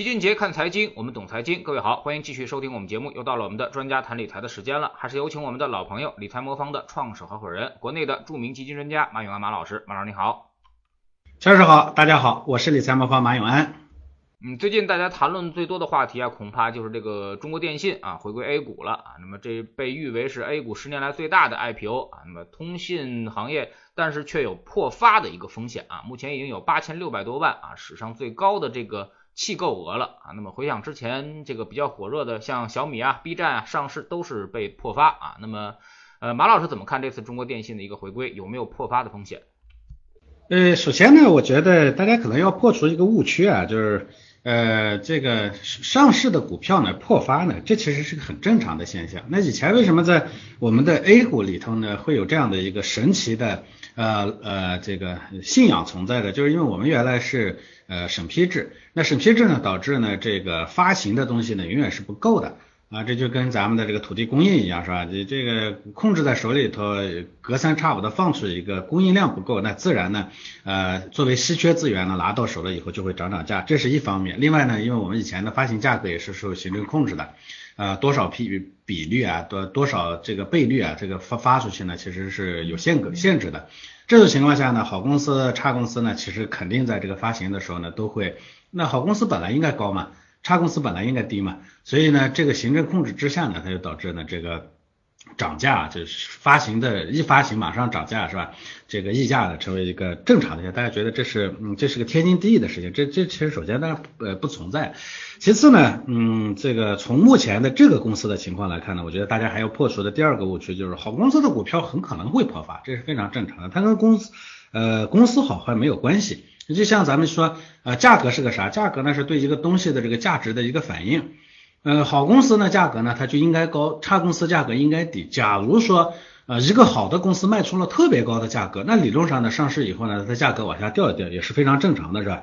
齐俊杰看财经，我们懂财经。各位好，欢迎继续收听我们节目。又到了我们的专家谈理财的时间了，还是有请我们的老朋友理财魔方的创始合伙人，国内的著名基金专家马永安马老师。马老师你好，乔师好，大家好，我是理财魔方马永安。嗯，最近大家谈论最多的话题啊，恐怕就是这个中国电信啊回归 A 股了啊。那么这被誉为是 A 股十年来最大的 IPO 啊。那么通信行业，但是却有破发的一个风险啊。目前已经有八千六百多万啊，史上最高的这个。弃购额了啊！那么回想之前这个比较火热的，像小米啊、B 站啊上市都是被破发啊。那么，呃，马老师怎么看这次中国电信的一个回归，有没有破发的风险？呃，首先呢，我觉得大家可能要破除一个误区啊，就是呃，这个上市的股票呢破发呢，这其实是个很正常的现象。那以前为什么在我们的 A 股里头呢会有这样的一个神奇的呃呃这个信仰存在的？就是因为我们原来是。呃，审批制，那审批制呢，导致呢这个发行的东西呢永远是不够的啊，这就跟咱们的这个土地供应一样，是吧？你这个控制在手里头，隔三差五的放出一个，供应量不够，那自然呢，呃，作为稀缺资源呢，拿到手了以后就会涨涨价，这是一方面。另外呢，因为我们以前的发行价格也是受行政控制的，呃，多少比比率啊，多多少这个倍率啊，这个发发出去呢，其实是有限格限制的。这种情况下呢，好公司、差公司呢，其实肯定在这个发行的时候呢，都会。那好公司本来应该高嘛，差公司本来应该低嘛，所以呢，这个行政控制之下呢，它就导致呢这个。涨价就是发行的，一发行马上涨价是吧？这个溢价呢成为一个正常的，大家觉得这是嗯这是个天经地义的事情。这这其实首先呢呃不存在，其次呢嗯这个从目前的这个公司的情况来看呢，我觉得大家还要破除的第二个误区就是好公司的股票很可能会破发，这是非常正常的，它跟公司呃公司好坏没有关系。就像咱们说呃价格是个啥？价格呢是对一个东西的这个价值的一个反应。呃，好公司呢，价格呢，它就应该高；差公司价格应该低。假如说，呃，一个好的公司卖出了特别高的价格，那理论上呢，上市以后呢，它价格往下掉一掉也是非常正常的，是吧？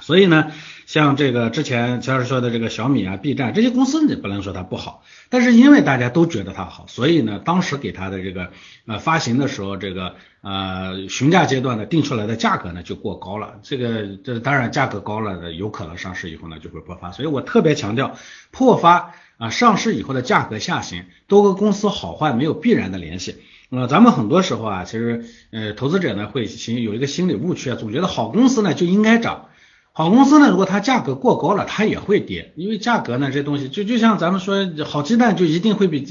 所以呢，像这个之前乔老师说的这个小米啊、B 站这些公司，你不能说它不好，但是因为大家都觉得它好，所以呢，当时给它的这个呃发行的时候，这个呃询价阶段呢定出来的价格呢就过高了。这个这当然价格高了的，有可能上市以后呢就会破发。所以我特别强调，破发啊上市以后的价格下行，都和公司好坏没有必然的联系。呃，咱们很多时候啊，其实呃投资者呢会心有一个心理误区啊，总觉得好公司呢就应该涨。好公司呢，如果它价格过高了，它也会跌，因为价格呢这东西就就像咱们说好鸡蛋就一定会比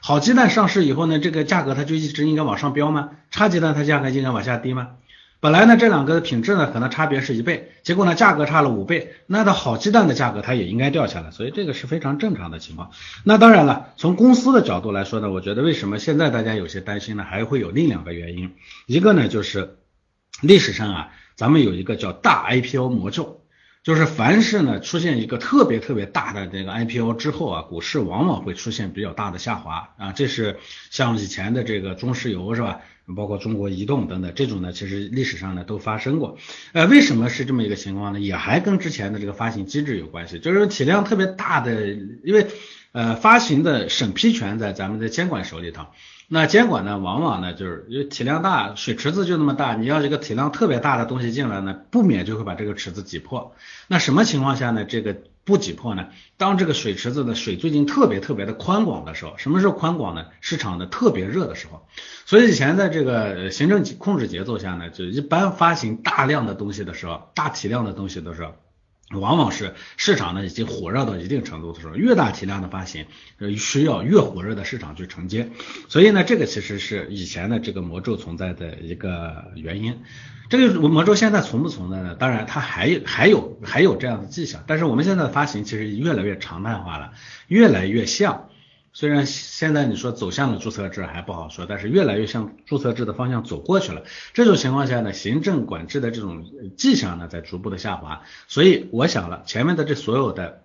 好鸡蛋上市以后呢，这个价格它就一直应该往上飙吗？差鸡蛋它价格应该往下低吗？本来呢这两个的品质呢可能差别是一倍，结果呢价格差了五倍，那它好鸡蛋的价格它也应该掉下来，所以这个是非常正常的情况。那当然了，从公司的角度来说呢，我觉得为什么现在大家有些担心呢？还会有另两个原因，一个呢就是历史上啊。咱们有一个叫大 IPO 魔咒，就是凡是呢出现一个特别特别大的这个 IPO 之后啊，股市往往会出现比较大的下滑啊。这是像以前的这个中石油是吧？包括中国移动等等这种呢，其实历史上呢都发生过。呃，为什么是这么一个情况呢？也还跟之前的这个发行机制有关系，就是体量特别大的，因为呃发行的审批权在咱们的监管手里头。那监管呢，往往呢就是因为体量大，水池子就那么大，你要一个体量特别大的东西进来呢，不免就会把这个池子挤破。那什么情况下呢？这个不挤破呢？当这个水池子的水最近特别特别的宽广的时候，什么时候宽广呢？市场的特别热的时候。所以以前在这个行政控制节奏下呢，就一般发行大量的东西的时候，大体量的东西的时候。往往是市场呢已经火热到一定程度的时候，越大体量的发行，呃需要越火热的市场去承接，所以呢，这个其实是以前的这个魔咒存在的一个原因。这个魔咒现在存不存在呢？当然它还还有还有这样的迹象，但是我们现在的发行其实越来越常态化了，越来越像。虽然现在你说走向了注册制还不好说，但是越来越向注册制的方向走过去了。这种情况下呢，行政管制的这种迹象呢在逐步的下滑。所以我想了，前面的这所有的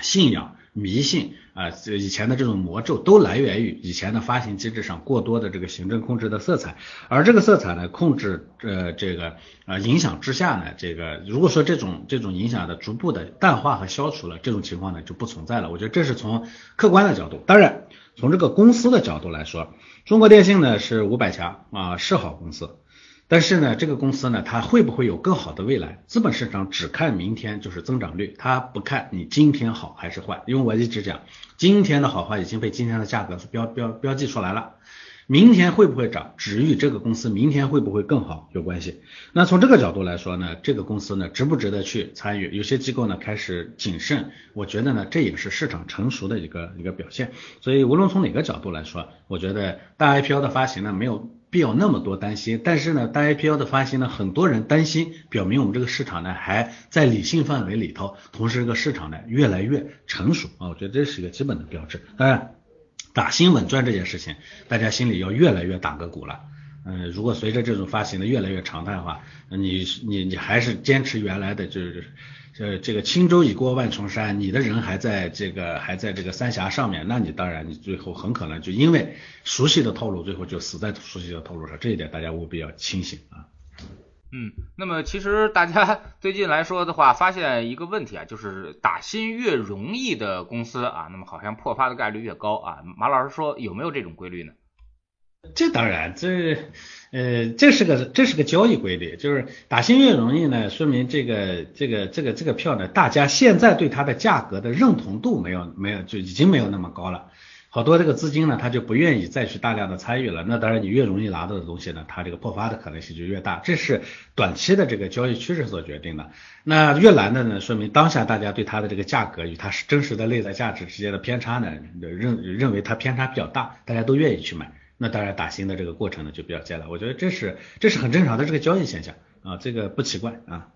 信仰。迷信啊，这以前的这种魔咒都来源于以前的发行机制上过多的这个行政控制的色彩，而这个色彩呢，控制呃这个呃影响之下呢，这个如果说这种这种影响的逐步的淡化和消除了，这种情况呢就不存在了。我觉得这是从客观的角度，当然从这个公司的角度来说，中国电信呢是五百强啊，是好公司。但是呢，这个公司呢，它会不会有更好的未来？资本市场只看明天就是增长率，它不看你今天好还是坏。因为我一直讲，今天的好坏已经被今天的价格标标标记出来了。明天会不会涨，只与这个公司明天会不会更好有关系。那从这个角度来说呢，这个公司呢值不值得去参与？有些机构呢开始谨慎，我觉得呢这也是市场成熟的一个一个表现。所以无论从哪个角度来说，我觉得大 IPO 的发行呢没有必要那么多担心。但是呢，大 IPO 的发行呢，很多人担心，表明我们这个市场呢还在理性范围里头，同时这个市场呢越来越成熟啊，我觉得这是一个基本的标志。当然。打新稳赚这件事情，大家心里要越来越打个鼓了。嗯，如果随着这种发行的越来越常态化，你你你还是坚持原来的，就是呃这个轻舟已过万重山，你的人还在这个还在这个三峡上面，那你当然你最后很可能就因为熟悉的套路，最后就死在熟悉的套路上。这一点大家务必要清醒啊。嗯，那么其实大家 最近来说的话，发现一个问题啊，就是打新越容易的公司啊，那么好像破发的概率越高啊。马老师说有没有这种规律呢？这当然，这呃，这是个这是个交易规律，就是打新越容易呢，说明这个这个这个这个票呢，大家现在对它的价格的认同度没有没有就已经没有那么高了。好多这个资金呢，他就不愿意再去大量的参与了。那当然，你越容易拿到的东西呢，它这个破发的可能性就越大。这是短期的这个交易趋势所决定的。那越难的呢，说明当下大家对它的这个价格与它是真实的内在价值之间的偏差呢，认认为它偏差比较大，大家都愿意去买。那当然打新的这个过程呢就比较艰难。我觉得这是这是很正常的这个交易现象啊，这个不奇怪啊。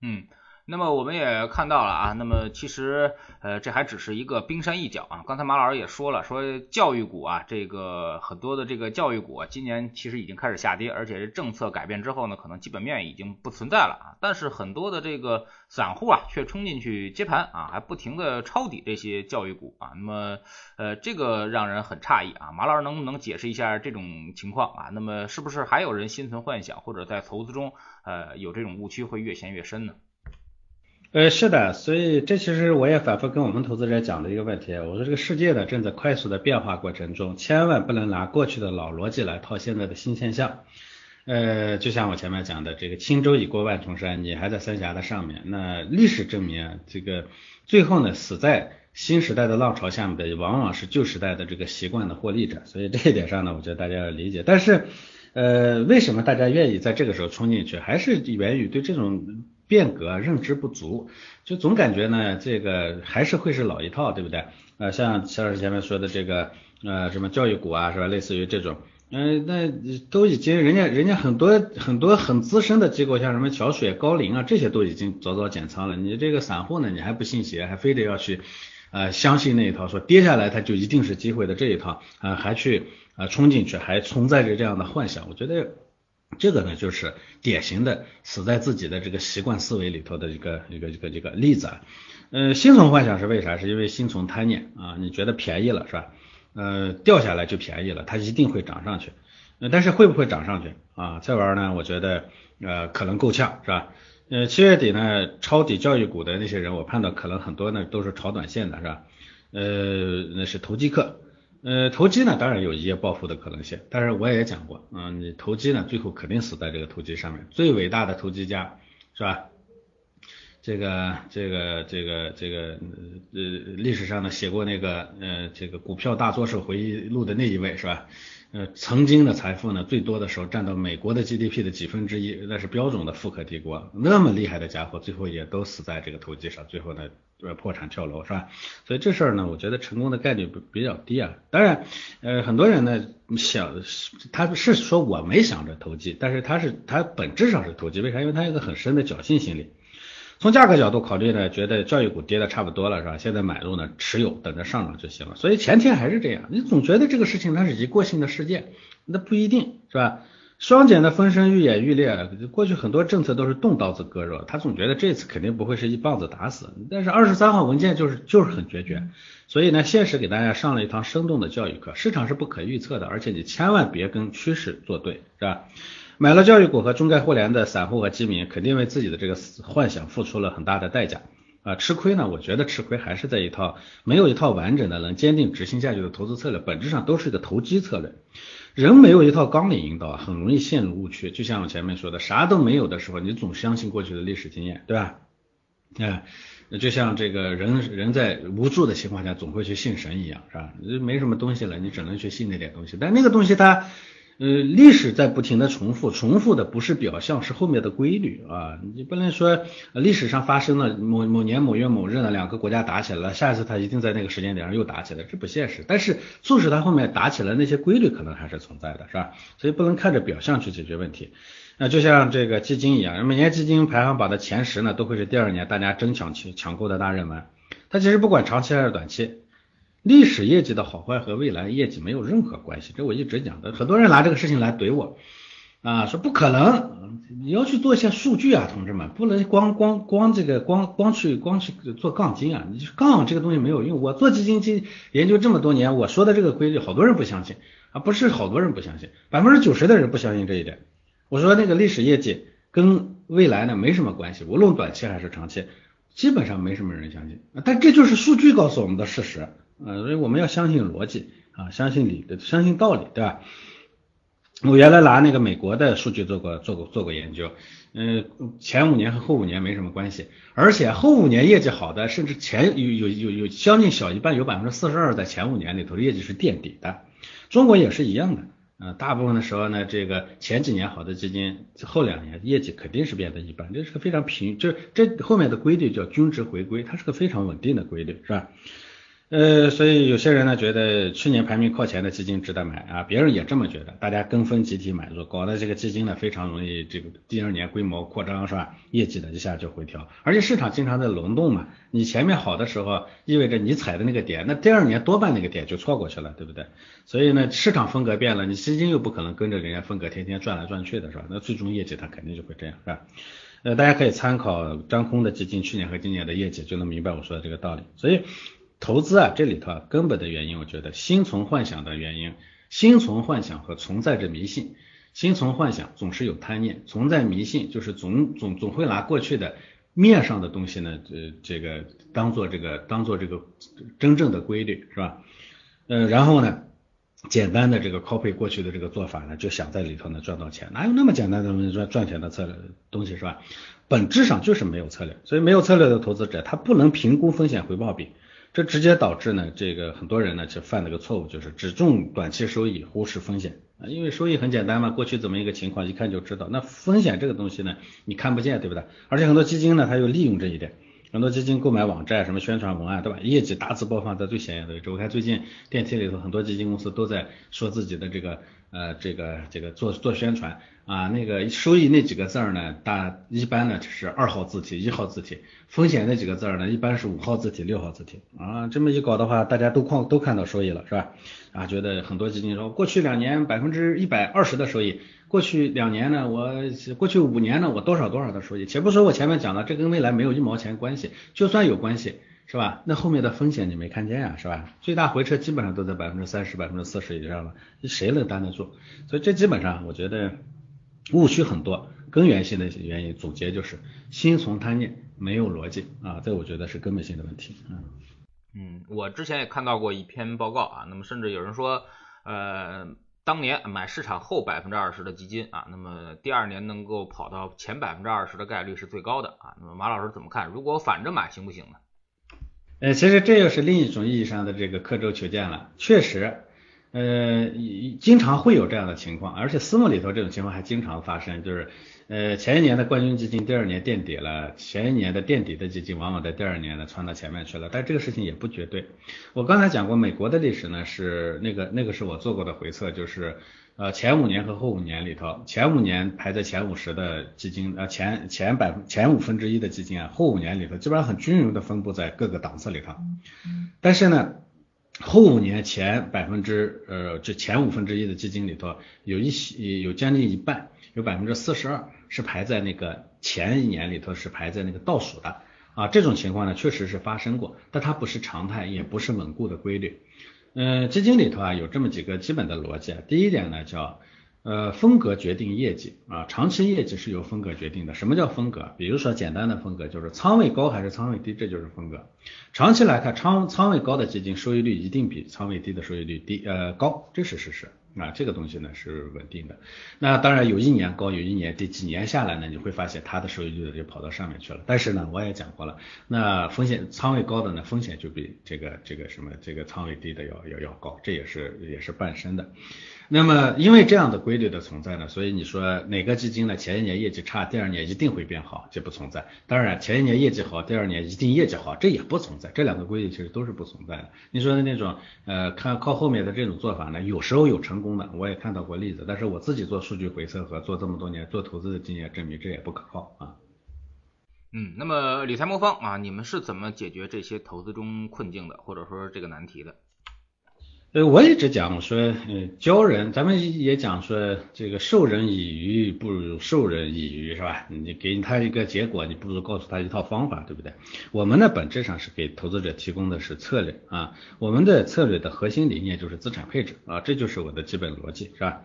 嗯。那么我们也看到了啊，那么其实呃这还只是一个冰山一角啊。刚才马老师也说了，说教育股啊，这个很多的这个教育股啊，今年其实已经开始下跌，而且是政策改变之后呢，可能基本面已经不存在了啊。但是很多的这个散户啊，却冲进去接盘啊，还不停的抄底这些教育股啊。那么呃这个让人很诧异啊。马老师能不能解释一下这种情况啊？那么是不是还有人心存幻想，或者在投资中呃有这种误区会越陷越深呢？呃，是的，所以这其实我也反复跟我们投资者讲的一个问题，我说这个世界呢正在快速的变化过程中，千万不能拿过去的老逻辑来套现在的新现象。呃，就像我前面讲的，这个轻舟已过万重山，你还在三峡的上面，那历史证明，这个最后呢死在新时代的浪潮下面的，往往是旧时代的这个习惯的获利者。所以这一点上呢，我觉得大家要理解。但是，呃，为什么大家愿意在这个时候冲进去，还是源于对这种。变革认知不足，就总感觉呢，这个还是会是老一套，对不对？呃，像肖老师前面说的这个，呃，什么教育股啊，是吧？类似于这种，嗯，那都已经人家人家很多很多很资深的机构，像什么桥水、高瓴啊，这些都已经早早减仓了。你这个散户呢，你还不信邪，还非得要去呃相信那一套，说跌下来它就一定是机会的这一套啊，还去啊冲进去，还存在着这样的幻想，我觉得。这个呢，就是典型的死在自己的这个习惯思维里头的一个一个一个一个例子啊。呃，心存幻想是为啥？是因为心存贪念啊。你觉得便宜了是吧？呃，掉下来就便宜了，它一定会涨上去。呃，但是会不会涨上去啊？这玩意儿呢，我觉得呃可能够呛是吧？呃，七月底呢，抄底教育股的那些人，我判断可能很多呢都是炒短线的是吧？呃，那是投机客。呃，投机呢，当然有一夜暴富的可能性，但是我也讲过，嗯，你投机呢，最后肯定死在这个投机上面。最伟大的投机家是吧？这个这个这个这个呃历史上呢写过那个呃这个股票大作手回忆录的那一位是吧？呃，曾经的财富呢，最多的时候占到美国的 GDP 的几分之一，那是标准的富可敌国。那么厉害的家伙，最后也都死在这个投机上，最后呢，呃，破产跳楼是吧？所以这事儿呢，我觉得成功的概率比比较低啊。当然，呃，很多人呢想，他是说我没想着投机，但是他是他本质上是投机，为啥？因为他有个很深的侥幸心理。从价格角度考虑呢，觉得教育股跌的差不多了，是吧？现在买入呢，持有，等着上涨就行了。所以前天还是这样，你总觉得这个事情它是一过性的事件，那不一定是吧？双减的风声愈演愈烈，过去很多政策都是动刀子割肉，他总觉得这次肯定不会是一棒子打死。但是二十三号文件就是就是很决绝，所以呢，现实给大家上了一堂生动的教育课，市场是不可预测的，而且你千万别跟趋势作对，是吧？买了教育股和中概互联的散户和基民，肯定为自己的这个幻想付出了很大的代价。啊，吃亏呢？我觉得吃亏还是在一套没有一套完整的能坚定执行下去的投资策略，本质上都是一个投机策略。人没有一套纲领引导，很容易陷入误区。就像我前面说的，啥都没有的时候，你总相信过去的历史经验，对吧？哎，就像这个人人在无助的情况下，总会去信神一样，是吧？没什么东西了，你只能去信那点东西，但那个东西它。呃，历史在不停的重复，重复的不是表象，是后面的规律啊。你不能说历史上发生了某某年某月某日呢，两个国家打起来了，下一次他一定在那个时间点上又打起来，这不现实。但是促使他后面打起来那些规律可能还是存在的，是吧？所以不能看着表象去解决问题。那就像这个基金一样，每年基金排行榜的前十呢，都会是第二年大家争抢去抢购的大热门。它其实不管长期还是短期。历史业绩的好坏和未来业绩没有任何关系，这我一直讲的。很多人拿这个事情来怼我啊，说不可能，你要去做一些数据啊，同志们，不能光光光这个光光去光去做杠精啊，你杠这个东西没有用。我做基金经研究这么多年，我说的这个规律，好多人不相信啊，不是好多人不相信，百分之九十的人不相信这一点。我说那个历史业绩跟未来呢没什么关系，无论短期还是长期，基本上没什么人相信。但这就是数据告诉我们的事实。呃，所以我们要相信逻辑啊，相信理的，相信道理，对吧？我原来拿那个美国的数据做过做过做过研究，嗯，前五年和后五年没什么关系，而且后五年业绩好的，甚至前有有有有将近小一半，有百分之四十二在前五年里头的业绩是垫底的。中国也是一样的，呃，大部分的时候呢，这个前几年好的基金，后两年业绩肯定是变得一般，这是个非常平，就是这后面的规律叫均值回归，它是个非常稳定的规律，是吧？呃，所以有些人呢觉得去年排名靠前的基金值得买啊，别人也这么觉得，大家跟风集体买入，搞得这个基金呢非常容易这个第二年规模扩张是吧？业绩呢一下就回调，而且市场经常在轮动嘛，你前面好的时候，意味着你踩的那个点，那第二年多半那个点就错过去了，对不对？所以呢，市场风格变了，你基金又不可能跟着人家风格天天转来转去的是吧？那最终业绩它肯定就会这样是吧？呃，大家可以参考张空的基金去年和今年的业绩，就能明白我说的这个道理。所以。投资啊，这里头啊，根本的原因，我觉得心存幻想的原因，心存幻想和存在着迷信。心存幻想总是有贪念，存在迷信就是总总总会拿过去的面上的东西呢，呃，这个当做这个当做这个真正的规律，是吧？呃，然后呢，简单的这个 copy 过去的这个做法呢，就想在里头呢赚到钱，哪有那么简单的赚赚钱的策略东西是吧？本质上就是没有策略，所以没有策略的投资者，他不能评估风险回报比。这直接导致呢，这个很多人呢就犯了个错误，就是只重短期收益，忽视风险啊。因为收益很简单嘛，过去怎么一个情况，一看就知道。那风险这个东西呢，你看不见，对不对？而且很多基金呢，它又利用这一点，很多基金购买网站，什么宣传文案，对吧？业绩大字播放在最显眼的位置。我看最近电梯里头很多基金公司都在说自己的这个呃这个这个做做宣传。啊，那个收益那几个字儿呢，大一般呢就是二号字体、一号字体，风险那几个字儿呢，一般是五号字体、六号字体。啊，这么一搞的话，大家都看都看到收益了，是吧？啊，觉得很多基金说，过去两年百分之一百二十的收益，过去两年呢，我过去五年呢，我多少多少的收益。且不说我前面讲的，这跟未来没有一毛钱关系，就算有关系，是吧？那后面的风险你没看见呀，是吧？最大回撤基本上都在百分之三十、百分之四十以上了，谁能担得住？所以这基本上我觉得。误区很多，根源性的原因总结就是心存贪念，没有逻辑啊，这我觉得是根本性的问题。嗯嗯，我之前也看到过一篇报告啊，那么甚至有人说，呃，当年买市场后百分之二十的基金啊，那么第二年能够跑到前百分之二十的概率是最高的啊。那么马老师怎么看？如果反着买行不行呢？呃，其实这又是另一种意义上的这个刻舟求剑了，确实。呃，经常会有这样的情况，而且私募里头这种情况还经常发生，就是呃前一年的冠军基金第二年垫底了，前一年的垫底的基金往往在第二年呢窜到前面去了，但这个事情也不绝对。我刚才讲过美国的历史呢，是那个那个是我做过的回测，就是呃前五年和后五年里头，前五年排在前五十的基金，呃前前百分前五分之一的基金啊，后五年里头基本上很均匀的分布在各个档次里头，但是呢。后五年前百分之呃，就前五分之一的基金里头，有一些有将近一半，有百分之四十二是排在那个前一年里头是排在那个倒数的啊，这种情况呢确实是发生过，但它不是常态，也不是稳固的规律。嗯，基金里头啊有这么几个基本的逻辑，第一点呢叫呃，风格决定业绩啊，长期业绩是由风格决定的。什么叫风格？比如说简单的风格就是仓位高还是仓位低，这就是风格。长期来看，仓仓位高的基金收益率一定比仓位低的收益率低呃高，这是事实啊。这个东西呢是稳定的。那当然有一年高，有一年低，几年下来呢，你会发现它的收益率就跑到上面去了。但是呢，我也讲过了，那风险仓位高的呢，风险就比这个这个什么这个仓位低的要要要高，这也是也是伴生的。那么，因为这样的规律的存在呢，所以你说哪个基金呢？前一年业绩差，第二年一定会变好，这不存在。当然，前一年业绩好，第二年一定业绩好，这也不存在。这两个规律其实都是不存在的。你说的那种，呃，看靠后面的这种做法呢，有时候有成功的，我也看到过例子。但是我自己做数据回测和做这么多年做投资的经验证明，这也不可靠啊。嗯，那么理财魔方啊，你们是怎么解决这些投资中困境的，或者说这个难题的？呃，我一直讲说，呃，教人，咱们也讲说，这个授人以鱼不如授人以渔，是吧？你给他一个结果，你不如告诉他一套方法，对不对？我们呢，本质上是给投资者提供的是策略啊，我们的策略的核心理念就是资产配置啊，这就是我的基本逻辑，是吧？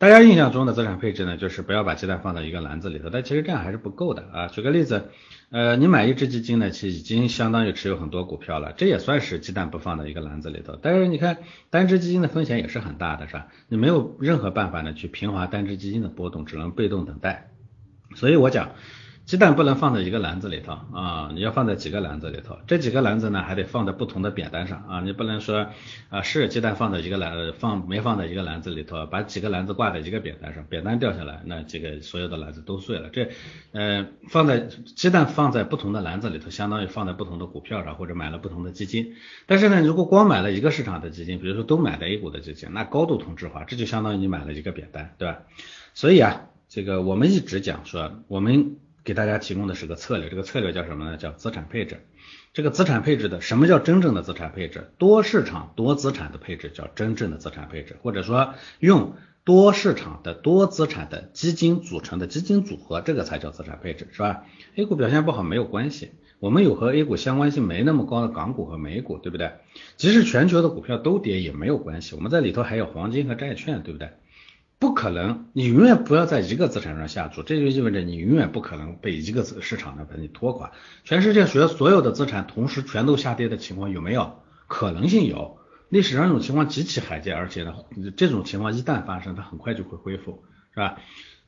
大家印象中的资产配置呢，就是不要把鸡蛋放到一个篮子里头，但其实这样还是不够的啊。举个例子，呃，你买一只基金呢，其实已经相当于持有很多股票了，这也算是鸡蛋不放到一个篮子里头。但是你看，单只基金的风险也是很大的，是吧？你没有任何办法呢去平滑单只基金的波动，只能被动等待。所以我讲。鸡蛋不能放在一个篮子里头啊，你要放在几个篮子里头，这几个篮子呢还得放在不同的扁担上啊，你不能说啊是鸡蛋放在一个篮放没放在一个篮子里头，把几个篮子挂在一个扁担上，扁担掉下来，那这个所有的篮子都碎了。这呃放在鸡蛋放在不同的篮子里头，相当于放在不同的股票上或者买了不同的基金。但是呢，如果光买了一个市场的基金，比如说都买的 A 股的基金，那高度同质化，这就相当于你买了一个扁担，对吧？所以啊，这个我们一直讲说我们。给大家提供的是个策略，这个策略叫什么呢？叫资产配置。这个资产配置的什么叫真正的资产配置？多市场多资产的配置叫真正的资产配置，或者说用多市场的多资产的基金组成的基金组合，这个才叫资产配置，是吧？A 股表现不好没有关系，我们有和 A 股相关性没那么高的港股和美股，对不对？即使全球的股票都跌也没有关系，我们在里头还有黄金和债券，对不对？不可能，你永远不要在一个资产上下注，这就意味着你永远不可能被一个市场呢把你拖垮。全世界所有所有的资产同时全都下跌的情况有没有？可能性有，历史上这种情况极其罕见，而且呢，这种情况一旦发生，它很快就会恢复，是吧？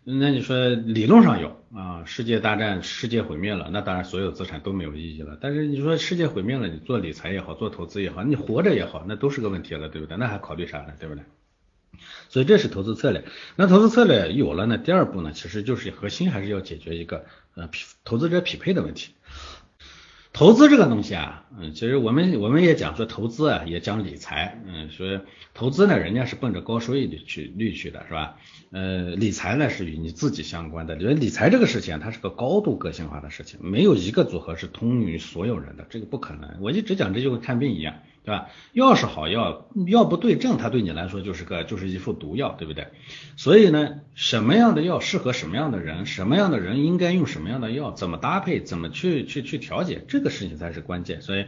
那你说理论上有啊，世界大战，世界毁灭了，那当然所有资产都没有意义了。但是你说世界毁灭了，你做理财也好，做投资也好，你活着也好，那都是个问题了，对不对？那还考虑啥呢？对不对？所以这是投资策略。那投资策略有了呢，第二步呢，其实就是核心还是要解决一个呃匹投资者匹配的问题。投资这个东西啊，嗯，其实我们我们也讲说投资啊，也讲理财，嗯，所以投资呢，人家是奔着高收益率去率去的，是吧？呃，理财呢是与你自己相关的。因为理财这个事情，它是个高度个性化的事情，没有一个组合是通于所有人的，这个不可能。我一直讲，这就跟看病一样。对吧？药是好药，药不对症，它对你来说就是个就是一副毒药，对不对？所以呢，什么样的药适合什么样的人，什么样的人应该用什么样的药，怎么搭配，怎么去去去调节，这个事情才是关键。所以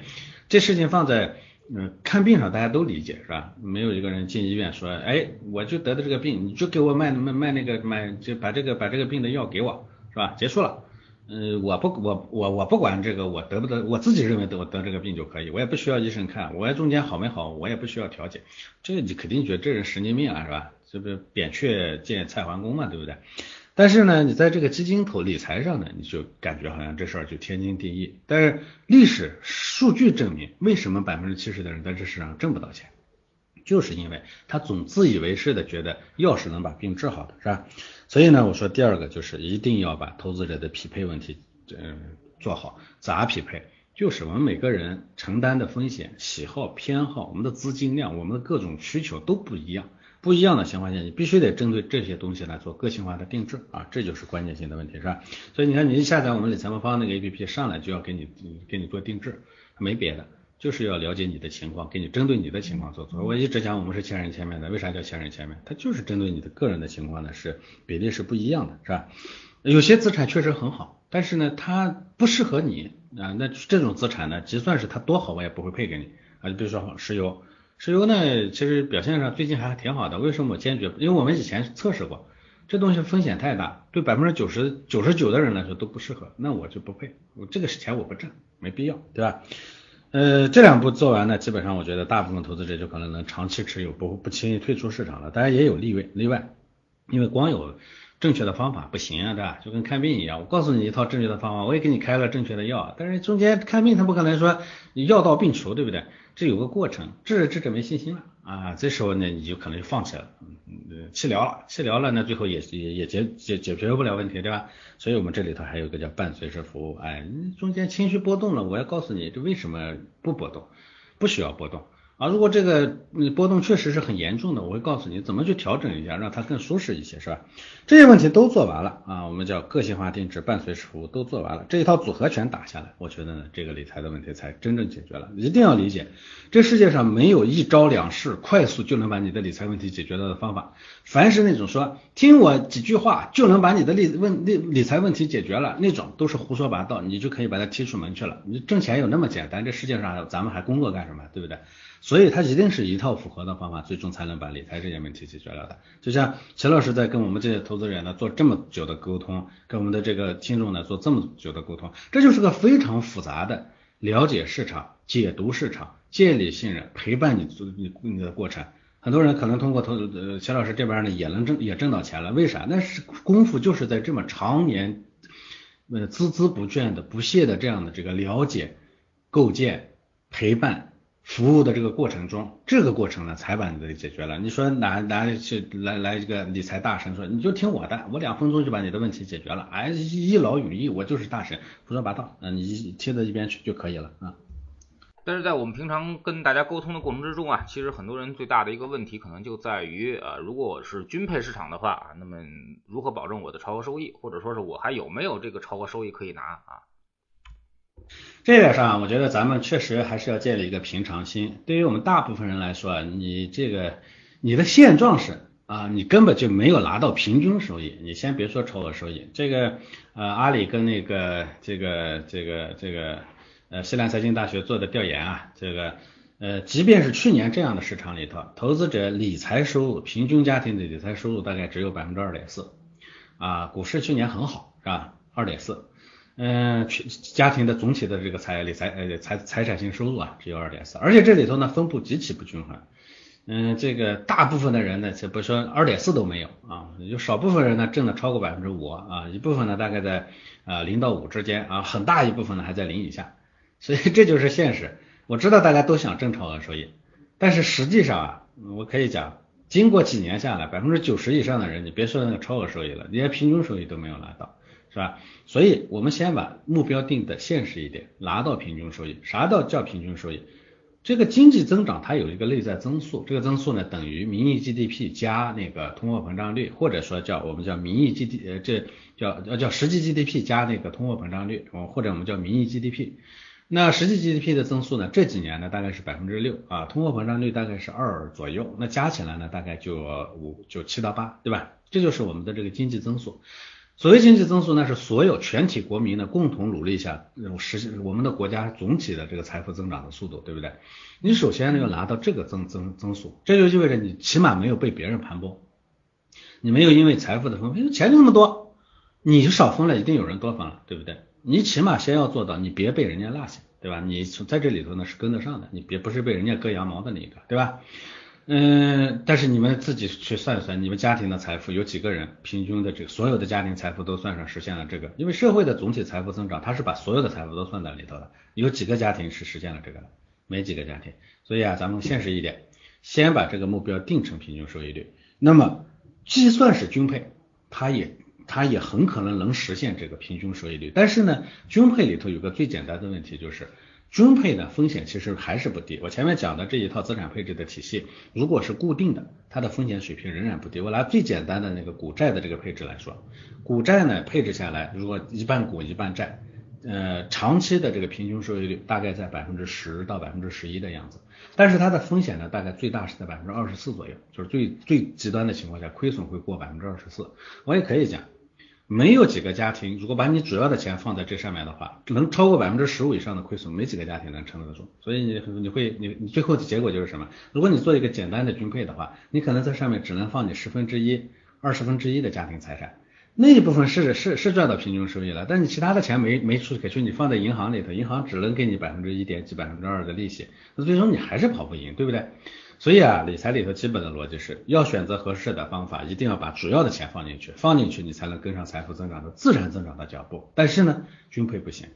这事情放在嗯看病上，大家都理解是吧？没有一个人进医院说，哎，我就得的这个病，你就给我卖卖卖那个卖，就把这个把这个病的药给我，是吧？结束了。嗯，我不，我我我不管这个，我得不得，我自己认为得我得这个病就可以，我也不需要医生看，我中间好没好，我也不需要调解，这个你肯定觉得这人神经病啊，是吧？这不扁鹊见蔡桓公嘛，对不对？但是呢，你在这个基金投理财上呢，你就感觉好像这事儿就天经地义。但是历史数据证明，为什么百分之七十的人在这世上挣不到钱？就是因为他总自以为是的觉得药是能把病治好的，是吧？所以呢，我说第二个就是一定要把投资者的匹配问题，嗯，做好。咋匹配？就是我们每个人承担的风险、喜好、偏好、我们的资金量、我们的各种需求都不一样。不一样的情况下，你必须得针对这些东西来做个性化的定制啊，这就是关键性的问题，是吧？所以你看，你一下载我们理财魔方那个 A P P，上来就要给你给你做定制，没别的。就是要了解你的情况，给你针对你的情况做做。我一直讲我们是千人千面的，为啥叫千人千面？它就是针对你的个人的情况呢，是比例是不一样的，是吧？有些资产确实很好，但是呢，它不适合你啊。那这种资产呢，就算是它多好，我也不会配给你啊。比如说石油，石油呢，其实表现上最近还挺好的。为什么我坚决？因为我们以前测试过，这东西风险太大，对百分之九十九十九的人来说都不适合，那我就不配。我这个钱我不挣，没必要，对吧？呃，这两步做完呢，基本上我觉得大部分投资者就可能能长期持有，不不轻易退出市场了。当然也有例外，例外，因为光有正确的方法不行啊，对吧？就跟看病一样，我告诉你一套正确的方法，我也给你开了正确的药，但是中间看病他不可能说药到病除，对不对？这有个过程，治着治着没信心了啊，这时候呢你就可能就放弃了，嗯，弃疗了，弃疗了，那最后也也也解解解决不了问题，对吧？所以我们这里头还有个叫伴随式服务，哎，中间情绪波动了，我要告诉你这为什么不波动，不需要波动。啊，如果这个波动确实是很严重的，我会告诉你怎么去调整一下，让它更舒适一些，是吧？这些问题都做完了啊，我们叫个性化定制、伴随式服务都做完了，这一套组合拳打下来，我觉得呢，这个理财的问题才真正解决了。一定要理解，这世界上没有一招两式快速就能把你的理财问题解决的方法。凡是那种说听我几句话就能把你的理问理理财问题解决了那种，都是胡说八道，你就可以把它踢出门去了。你挣钱有那么简单？这世界上咱们还工作干什么？对不对？所以它一定是一套符合的方法，最终才能把理财这件问题解决了的。就像齐老师在跟我们这些投资人呢做这么久的沟通，跟我们的这个听众呢做这么久的沟通，这就是个非常复杂的了解市场、解读市场、建立信任、陪伴你做你你的过程。很多人可能通过投呃齐老师这边呢也能挣也挣到钱了，为啥？那是功夫就是在这么常年呃孜孜不倦的不懈的这样的这个了解、构建、陪伴。服务的这个过程中，这个过程呢才把你的解决了。你说哪哪里去来来这个理财大神说你就听我的，我两分钟就把你的问题解决了，哎一劳永逸，我就是大神，胡说八道，嗯你贴到一边去就可以了啊。但是在我们平常跟大家沟通的过程之中啊，其实很多人最大的一个问题可能就在于，呃，如果我是均配市场的话，那么如何保证我的超额收益，或者说是我还有没有这个超额收益可以拿啊？这点上，我觉得咱们确实还是要建立一个平常心。对于我们大部分人来说，你这个你的现状是啊，你根本就没有拿到平均收益。你先别说超额收益，这个呃，阿里跟那个这个这个这个呃西南财经大学做的调研啊，这个呃，即便是去年这样的市场里头，投资者理财收入平均家庭的理财收入大概只有百分之二点四啊，股市去年很好是吧？二点四。嗯，全家庭的总体的这个财理财呃财财产性收入啊，只有二点四，而且这里头呢分布极其不均衡。嗯，这个大部分的人呢，这不说二点四都没有啊，有少部分人呢挣的超过百分之五啊，一部分呢大概在啊零到五之间啊，很大一部分呢还在零以下。所以这就是现实。我知道大家都想挣超额收益，但是实际上啊，我可以讲，经过几年下来，百分之九十以上的人，你别说那个超额收益了，连平均收益都没有拿到。是吧？所以我们先把目标定的现实一点，拿到平均收益。啥叫叫平均收益？这个经济增长它有一个内在增速，这个增速呢等于名义 GDP 加那个通货膨胀率，或者说叫我们叫名义 GD 呃这叫叫叫实际 GDP 加那个通货膨胀率，或者我们叫名义 GDP。那实际 GDP 的增速呢，这几年呢大概是百分之六啊，通货膨胀率大概是二左右，那加起来呢大概就五就七到八，对吧？这就是我们的这个经济增速。所谓经济增速，那是所有全体国民的共同努力下实现我们的国家总体的这个财富增长的速度，对不对？你首先呢要拿到这个增增增速，这就意味着你起码没有被别人盘剥，你没有因为财富的分配，钱就那么多，你少分了，一定有人多分了，对不对？你起码先要做到，你别被人家落下，对吧？你在这里头呢是跟得上的，你别不是被人家割羊毛的那个，对吧？嗯，但是你们自己去算一算，你们家庭的财富有几个人平均的这个所有的家庭财富都算上实现了这个？因为社会的总体财富增长，它是把所有的财富都算在里头的。有几个家庭是实现了这个的？没几个家庭。所以啊，咱们现实一点，先把这个目标定成平均收益率。那么，计算是均配，它也它也很可能能实现这个平均收益率。但是呢，均配里头有个最简单的问题就是。均配的风险其实还是不低。我前面讲的这一套资产配置的体系，如果是固定的，它的风险水平仍然不低。我拿最简单的那个股债的这个配置来说，股债呢配置下来，如果一半股一半债，呃，长期的这个平均收益率大概在百分之十到百分之十一的样子。但是它的风险呢，大概最大是在百分之二十四左右，就是最最极端的情况下，亏损会过百分之二十四。我也可以讲，没有几个家庭，如果把你主要的钱放在这上面的话，能超过百分之十五以上的亏损，没几个家庭能撑得住。所以你你会你你最后的结果就是什么？如果你做一个简单的均配的话，你可能在上面只能放你十分之一、二十分之一的家庭财产，那一部分是是是赚到平均收益了，但你其他的钱没没出可去，你放在银行里头，银行只能给你百分之一点几、百分之二的利息，那最终你还是跑不赢，对不对？所以啊，理财里头基本的逻辑是要选择合适的方法，一定要把主要的钱放进去，放进去你才能跟上财富增长的自然增长的脚步。但是呢，均配不行。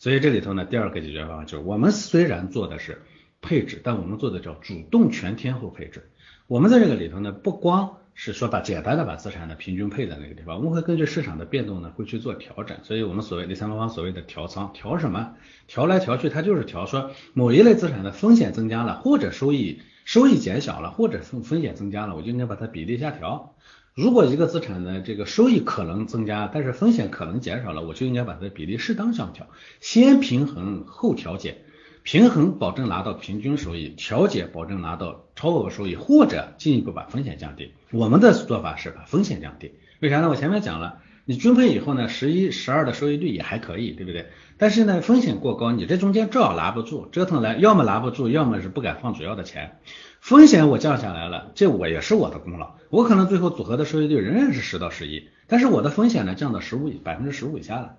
所以这里头呢，第二个解决方法就是我们虽然做的是配置，但我们做的叫主动全天候配置。我们在这个里头呢，不光是说把简单的把资产呢平均配在那个地方，我们会根据市场的变动呢会去做调整。所以我们所谓理财魔方所谓的调仓，调什么？调来调去，它就是调说某一类资产的风险增加了，或者收益。收益减小了，或者风风险增加了，我就应该把它比例下调。如果一个资产的，这个收益可能增加，但是风险可能减少了，我就应该把它的比例适当上调，先平衡后调节，平衡保证拿到平均收益，调节保证拿到超额收益，或者进一步把风险降低。我们的做法是把风险降低，为啥呢？我前面讲了。你均配以后呢，十一、十二的收益率也还可以，对不对？但是呢，风险过高，你这中间照样拿不住，折腾来，要么拿不住，要么是不敢放主要的钱。风险我降下来了，这我也是我的功劳。我可能最后组合的收益率仍然是十到十一，但是我的风险呢降到十五百分之十五以下了。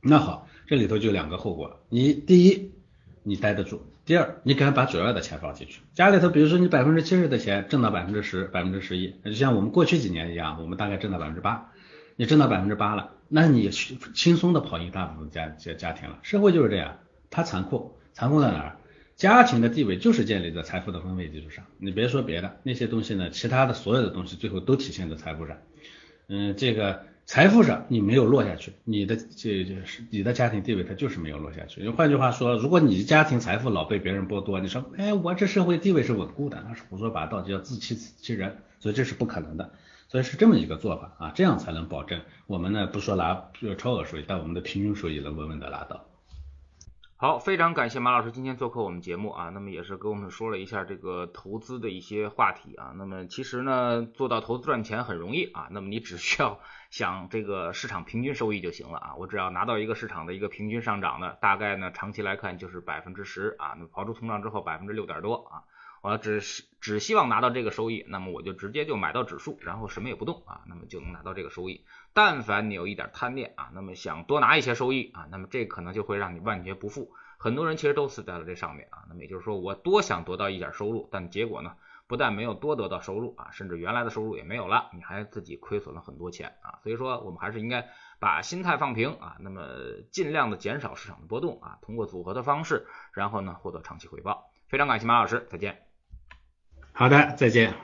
那好，这里头就两个后果，你第一，你待得住；第二，你敢把主要的钱放进去。家里头，比如说你百分之七十的钱挣到百分之十、百分之十一，就像我们过去几年一样，我们大概挣到百分之八。你挣到百分之八了，那你轻松的跑赢大部分家家家庭了。社会就是这样，它残酷，残酷在哪儿？家庭的地位就是建立在财富的分配基础上。你别说别的，那些东西呢，其他的所有的东西最后都体现在财富上。嗯，这个财富上你没有落下去，你的这就是你的家庭地位它就是没有落下去。换句话说，如果你家庭财富老被别人剥夺，你说，哎，我这社会地位是稳固的，那是胡说八道，就要自欺欺人，所以这是不可能的。所以是这么一个做法啊，这样才能保证我们呢不说拿超额收益，但我们的平均收益能稳稳的拿到。好，非常感谢马老师今天做客我们节目啊，那么也是跟我们说了一下这个投资的一些话题啊。那么其实呢，做到投资赚钱很容易啊，那么你只需要 想这个市场平均收益就行了啊。我只要拿到一个市场的一个平均上涨的，大概呢长期来看就是百分之十啊，那刨除通胀之后百分之六点多啊。我只是只希望拿到这个收益，那么我就直接就买到指数，然后什么也不动啊，那么就能拿到这个收益。但凡你有一点贪念啊，那么想多拿一些收益啊，那么这可能就会让你万劫不复。很多人其实都死在了这上面啊。那么也就是说，我多想得到一点收入，但结果呢，不但没有多得到收入啊，甚至原来的收入也没有了，你还自己亏损了很多钱啊。所以说，我们还是应该把心态放平啊，那么尽量的减少市场的波动啊，通过组合的方式，然后呢获得长期回报。非常感谢马老师，再见。好的，再见。